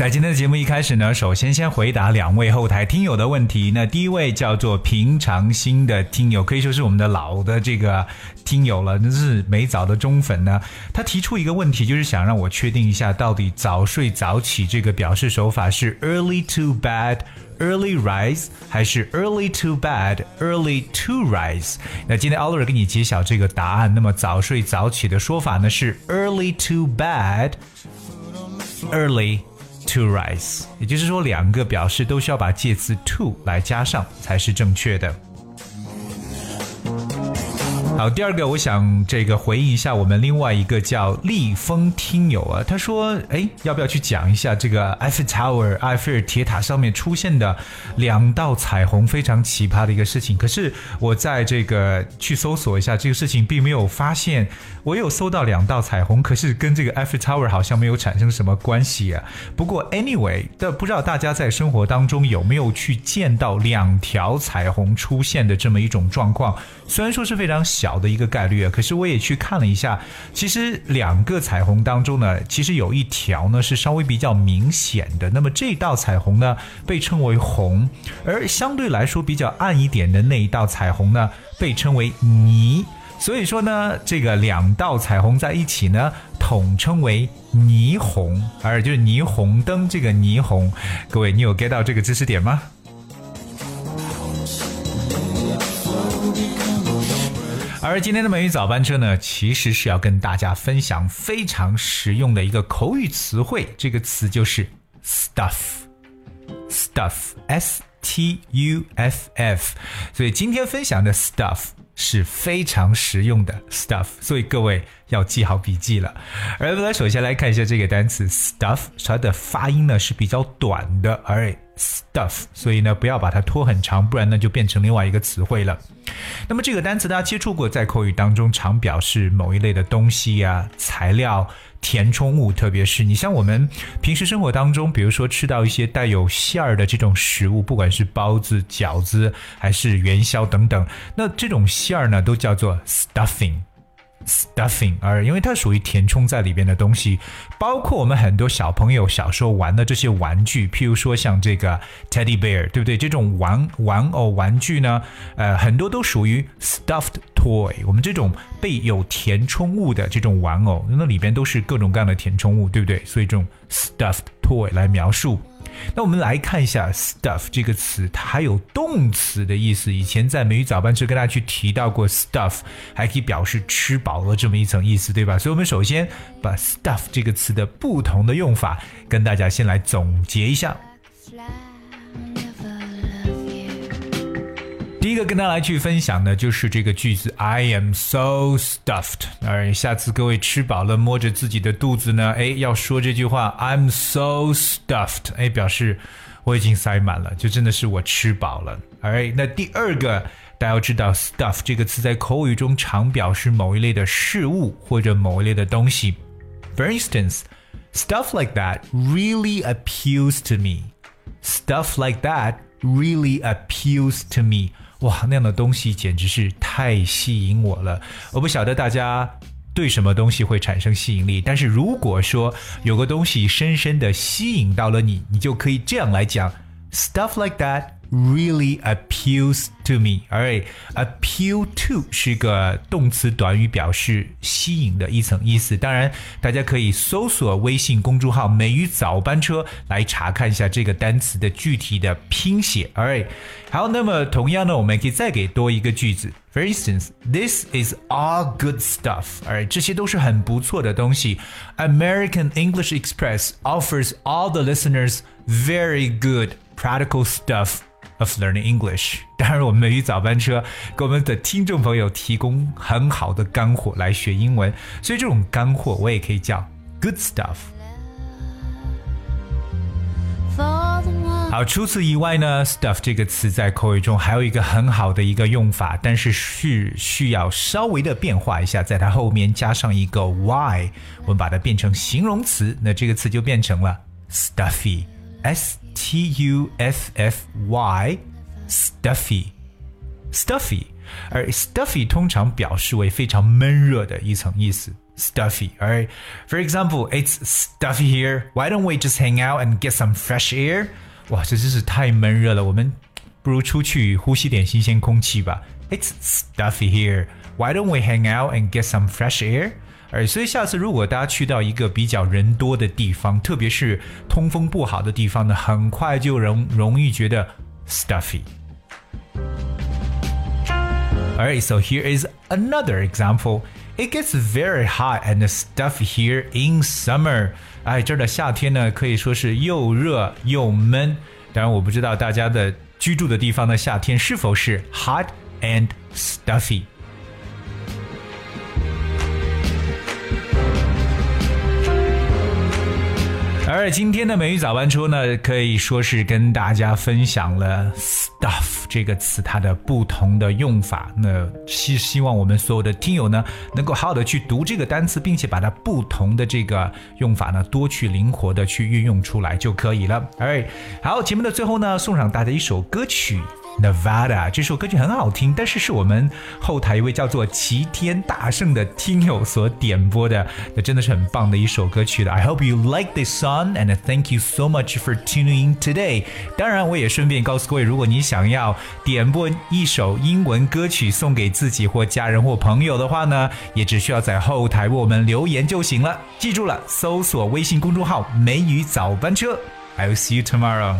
在今天的节目一开始呢，首先先回答两位后台听友的问题。那第一位叫做平常心的听友，可以说是我们的老的这个听友了，那是美早的忠粉呢。他提出一个问题，就是想让我确定一下，到底早睡早起这个表示手法是 early to bed。Early rise 还是 early to bed, early to rise？那今天 Oliver 给你揭晓这个答案。那么早睡早起的说法呢是 early to bed, early to rise。也就是说，两个表示都需要把介词 to 来加上才是正确的。好，第二个我想这个回应一下我们另外一个叫立峰听友啊，他说，哎，要不要去讲一下这个埃菲尔 Tower 埃菲尔铁塔上面出现的两道彩虹非常奇葩的一个事情？可是我在这个去搜索一下这个事情，并没有发现。我有搜到两道彩虹，可是跟这个埃菲尔 Tower 好像没有产生什么关系啊。不过 anyway，但不知道大家在生活当中有没有去见到两条彩虹出现的这么一种状况？虽然说是非常小的一个概率啊，可是我也去看了一下，其实两个彩虹当中呢，其实有一条呢是稍微比较明显的。那么这道彩虹呢被称为红，而相对来说比较暗一点的那一道彩虹呢被称为霓。所以说呢，这个两道彩虹在一起呢，统称为霓虹，而就是霓虹灯这个霓虹。各位，你有 get 到这个知识点吗？而今天的美语早班车呢，其实是要跟大家分享非常实用的一个口语词汇，这个词就是 stuff，stuff，s t u f f。所以今天分享的 stuff。是非常实用的 stuff，所以各位要记好笔记了。而我们首先来看一下这个单词 stuff，它的发音呢是比较短的，而 stuff，所以呢不要把它拖很长，不然呢就变成另外一个词汇了。那么这个单词大家接触过，在口语当中常表示某一类的东西呀、材料。填充物，特别是你像我们平时生活当中，比如说吃到一些带有馅儿的这种食物，不管是包子、饺子还是元宵等等，那这种馅儿呢，都叫做 stuffing。stuffing，而因为它属于填充在里边的东西，包括我们很多小朋友小时候玩的这些玩具，譬如说像这个 teddy bear，对不对？这种玩玩偶玩具呢，呃，很多都属于 stuffed toy。我们这种被有填充物的这种玩偶，那里边都是各种各样的填充物，对不对？所以这种 stuffed toy 来描述。那我们来看一下 stuff 这个词，它还有动词的意思。以前在美语早班车跟大家去提到过 stuff，还可以表示吃饱了这么一层意思，对吧？所以我们首先把 stuff 这个词的不同的用法跟大家先来总结一下。第一个跟大家来去分享的就是这个句子，I am so stuffed。而下次各位吃饱了，摸着自己的肚子呢，哎，要说这句话，I'm so stuffed，哎，表示我已经塞满了，就真的是我吃饱了。而那第二个，大家要知道，stuff 这个词在口语中常表示某一类的事物或者某一类的东西。For instance, stuff like that really appeals to me. Stuff like that really appeals to me. 哇，那样的东西简直是太吸引我了！我不晓得大家对什么东西会产生吸引力，但是如果说有个东西深深的吸引到了你，你就可以这样来讲：stuff like that。really appeals to me. Alright, appeal to 是个动词短语，表示吸引的一层意思。当然，大家可以搜索微信公众号“美语早班车”来查看一下这个单词的具体的拼写。Alright，好，那么同样呢，我们可以再给多一个句子。For instance, this is all good stuff. Alright，这些都是很不错的东西。American English Express offers all the listeners very good practical stuff of learning English。当然，我们美语早班车给我们的听众朋友提供很好的干货来学英文，所以这种干货我也可以叫 good stuff。好，除此以外呢，stuff 这个词在口语中还有一个很好的一个用法，但是是需要稍微的变化一下，在它后面加上一个 y，我们把它变成形容词，那这个词就变成了 stuffy stuffy，s。T U F F Y，stuffy，stuffy。 而 stuffy 通常表示为非常闷热的一层意思。Stuffy, alright. For example, it's stuffy here. Why don't we just hang out and get some fresh air? 哇，这真是太闷热了，我们不如出去呼吸点新鲜空气吧。It's stuffy here. Why don't we hang out and get some fresh air? 而所以下次如果大家去到一个比较人多的地方，特别是通风不好的地方呢，很快就容容易觉得 stuffy。Alright, so here is another example. It gets very hot and stuffy here in summer. 哎，这儿的夏天呢，可以说是又热又闷。当然，我不知道大家的居住的地方的夏天是否是 hot and stuffy。 而今天的美语早班车呢，可以说是跟大家分享了 stuff 这个词它的不同的用法。那希希望我们所有的听友呢，能够好好的去读这个单词，并且把它不同的这个用法呢，多去灵活的去运用出来就可以了。哎，好，节目的最后呢，送上大家一首歌曲。Nevada 这首歌曲很好听，但是是我们后台一位叫做齐天大圣的听友所点播的，那真的是很棒的一首歌曲的。I hope you like this song and thank you so much for tuning in today。当然，我也顺便告诉各位，如果你想要点播一首英文歌曲送给自己或家人或朋友的话呢，也只需要在后台为我们留言就行了。记住了，搜索微信公众号“梅雨早班车”。I will see you tomorrow.